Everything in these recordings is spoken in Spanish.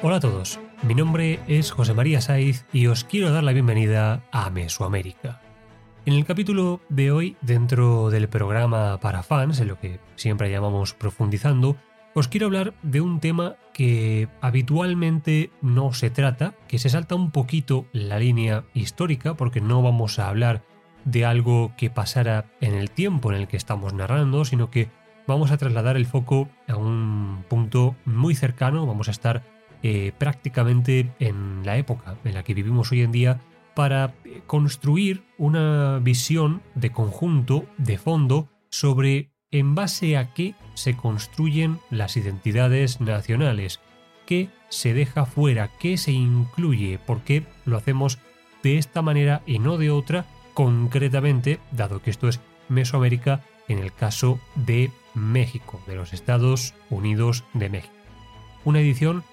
Hola a todos, mi nombre es José María Saiz y os quiero dar la bienvenida a Mesoamérica. En el capítulo de hoy, dentro del programa para fans, en lo que siempre llamamos profundizando, os quiero hablar de un tema que habitualmente no se trata, que se salta un poquito la línea histórica, porque no vamos a hablar de algo que pasara en el tiempo en el que estamos narrando, sino que vamos a trasladar el foco a un punto muy cercano, vamos a estar eh, prácticamente en la época en la que vivimos hoy en día para construir una visión de conjunto, de fondo, sobre en base a qué se construyen las identidades nacionales, qué se deja fuera, qué se incluye, por qué lo hacemos de esta manera y no de otra, concretamente, dado que esto es Mesoamérica, en el caso de México, de los Estados Unidos de México. Una edición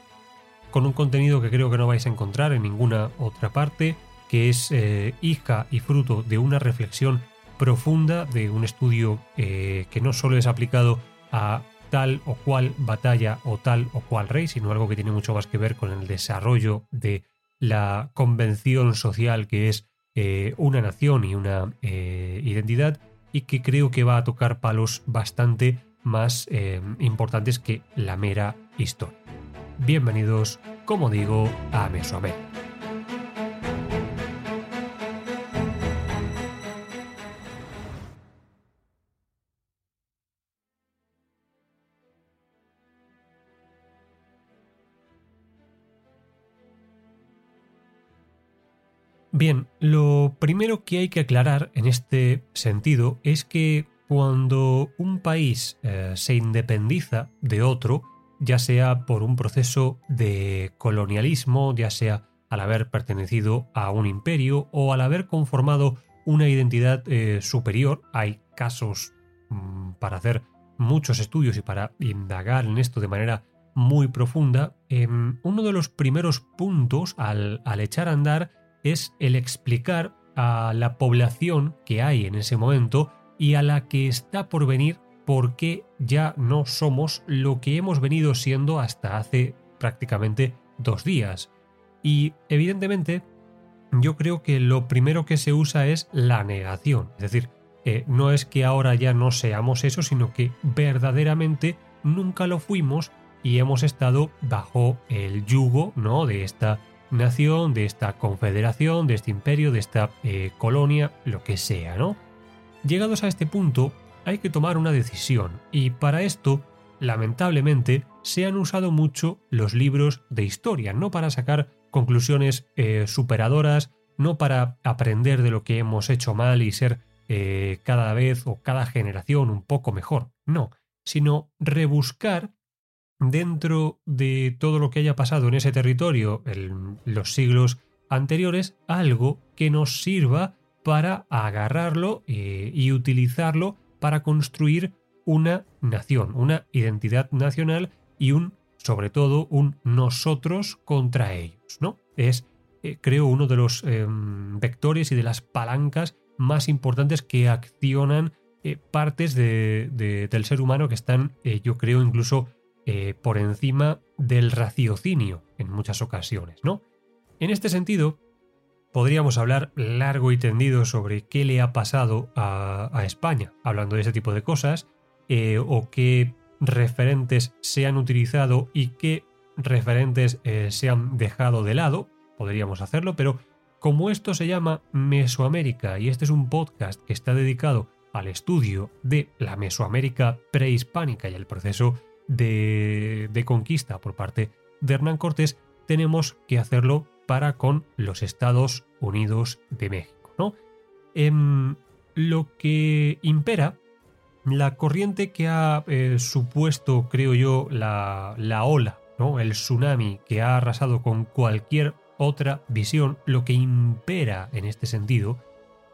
con un contenido que creo que no vais a encontrar en ninguna otra parte, que es eh, hija y fruto de una reflexión profunda, de un estudio eh, que no solo es aplicado a tal o cual batalla o tal o cual rey, sino algo que tiene mucho más que ver con el desarrollo de la convención social que es eh, una nación y una identidad y que creo que va a tocar palos bastante más importantes que la mera historia. Bienvenidos, como digo, a Mesoamérica. Bien, lo primero que hay que aclarar en este sentido es que cuando un país eh, se independiza de otro, ya sea por un proceso de colonialismo, ya sea al haber pertenecido a un imperio o al haber conformado una identidad eh, superior. Hay casos mm, para hacer muchos estudios y para indagar en esto de manera muy profunda. Em, uno de los primeros puntos al, al echar a andar es el explicar a la población que hay en ese momento y a la que está por venir por qué ya no somos lo que hemos venido siendo hasta hace prácticamente dos días. Y evidentemente, yo creo que lo primero que se usa es la negación. Es decir, eh, no es que ahora ya no seamos eso, sino que verdaderamente nunca lo fuimos y hemos estado bajo el yugo ¿no? de esta nación, de esta confederación, de este imperio, de esta eh, colonia, lo que sea, ¿no? Llegados a este punto, hay que tomar una decisión y para esto, lamentablemente, se han usado mucho los libros de historia, no para sacar conclusiones eh, superadoras, no para aprender de lo que hemos hecho mal y ser eh, cada vez o cada generación un poco mejor, no, sino rebuscar dentro de todo lo que haya pasado en ese territorio en los siglos anteriores algo que nos sirva para agarrarlo eh, y utilizarlo para construir una nación, una identidad nacional y un, sobre todo, un nosotros contra ellos, ¿no? Es, eh, creo, uno de los em, vectores y de las palancas más importantes que accionan eh, partes del ser humano que están, eh, yo creo, incluso por encima del raciocinio en muchas ocasiones, ¿no? En este sentido, podríamos hablar largo y tendido sobre qué le ha pasado a, España, hablando de ese tipo de cosas, eh, o qué referentes se han utilizado y qué referentes eh, se han dejado de lado, podríamos hacerlo, pero como esto se llama Mesoamérica y este es un podcast que está dedicado al estudio de la Mesoamérica prehispánica y el proceso de, de conquista por parte de Hernán Cortés, tenemos que hacerlo para con los Estados Unidos de México. ¿no? Em, lo que impera, la corriente que ha eh, supuesto, creo yo, la, ola, ¿no? el tsunami que ha arrasado con cualquier otra visión, lo que impera en este sentido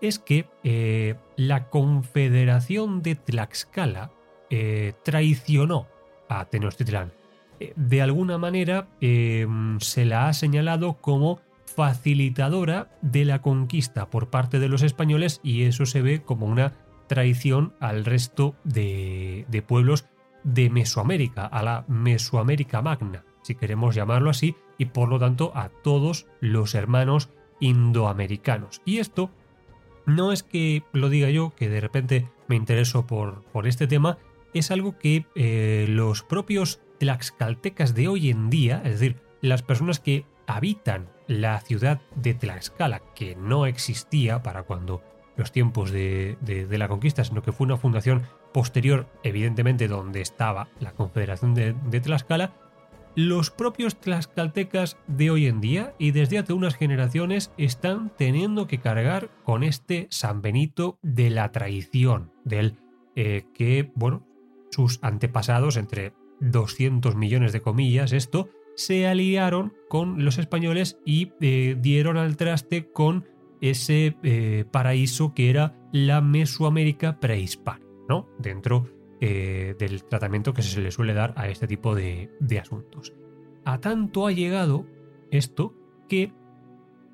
es que eh, la Confederación de Tlaxcala eh, traicionó a Tenochtitlán de alguna manera em, se la ha señalado como facilitadora de la conquista por parte de los españoles y eso se ve como una traición al resto de, pueblos de Mesoamérica, a la Mesoamérica Magna, si queremos llamarlo así, y por lo tanto a todos los hermanos indoamericanos. Y esto no es que lo diga yo, que de repente me intereso por, por este tema, es algo que eh, los propios tlaxcaltecas de hoy en día, es decir, las personas que habitan la ciudad de Tlaxcala, que no existía para cuando los tiempos de, la conquista, sino que fue una fundación posterior, evidentemente, donde estaba la Confederación de, de Tlaxcala, los propios tlaxcaltecas de hoy en día y desde hace unas generaciones están teniendo que cargar con este San Benito de la traición, del eh, que, bueno, sus antepasados, entre 200 millones de comillas, esto, se aliaron con los españoles y eh, dieron al traste con ese eh, paraíso que era la Mesoamérica prehispánica, ¿no? Dentro eh, del tratamiento que se le suele dar a este tipo de, de asuntos. A tanto ha llegado esto que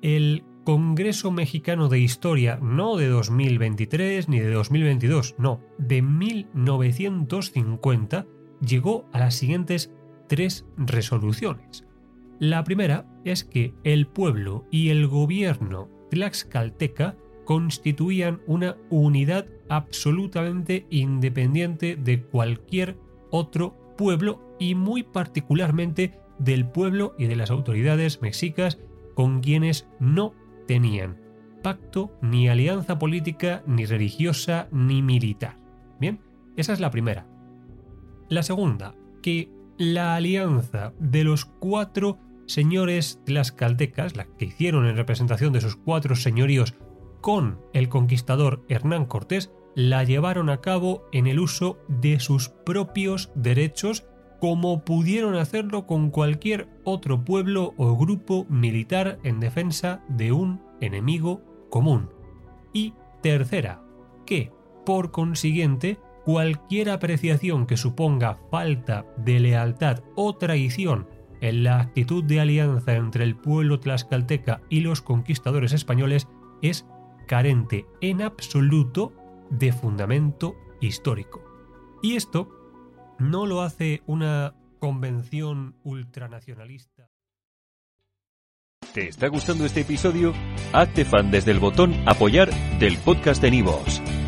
el Congreso Mexicano de Historia, no de 2023 ni de 2022, no, de 1950, llegó a las siguientes tres resoluciones. La primera es que el pueblo y el gobierno tlaxcalteca constituían una unidad absolutamente independiente de cualquier otro pueblo y muy particularmente del pueblo y de las autoridades mexicas con quienes no tenían pacto ni alianza política ni religiosa ni militar. Bien, esa es la primera. La segunda, que la alianza de los cuatro señores tlaxcaltecas, la que hicieron en representación de sus cuatro señoríos con el conquistador Hernán Cortés, la llevaron a cabo en el uso de sus propios derechos como pudieron hacerlo con cualquier otro pueblo o grupo militar en defensa de un enemigo común. Y tercera, que, por consiguiente, cualquier apreciación que suponga falta de lealtad o traición en la actitud de alianza entre el pueblo tlaxcalteca y los conquistadores españoles es carente en absoluto de fundamento histórico. Y esto no lo hace una convención ultranacionalista. ¿Te está gustando este episodio? Hazte fan desde el botón apoyar del podcast de Nivos.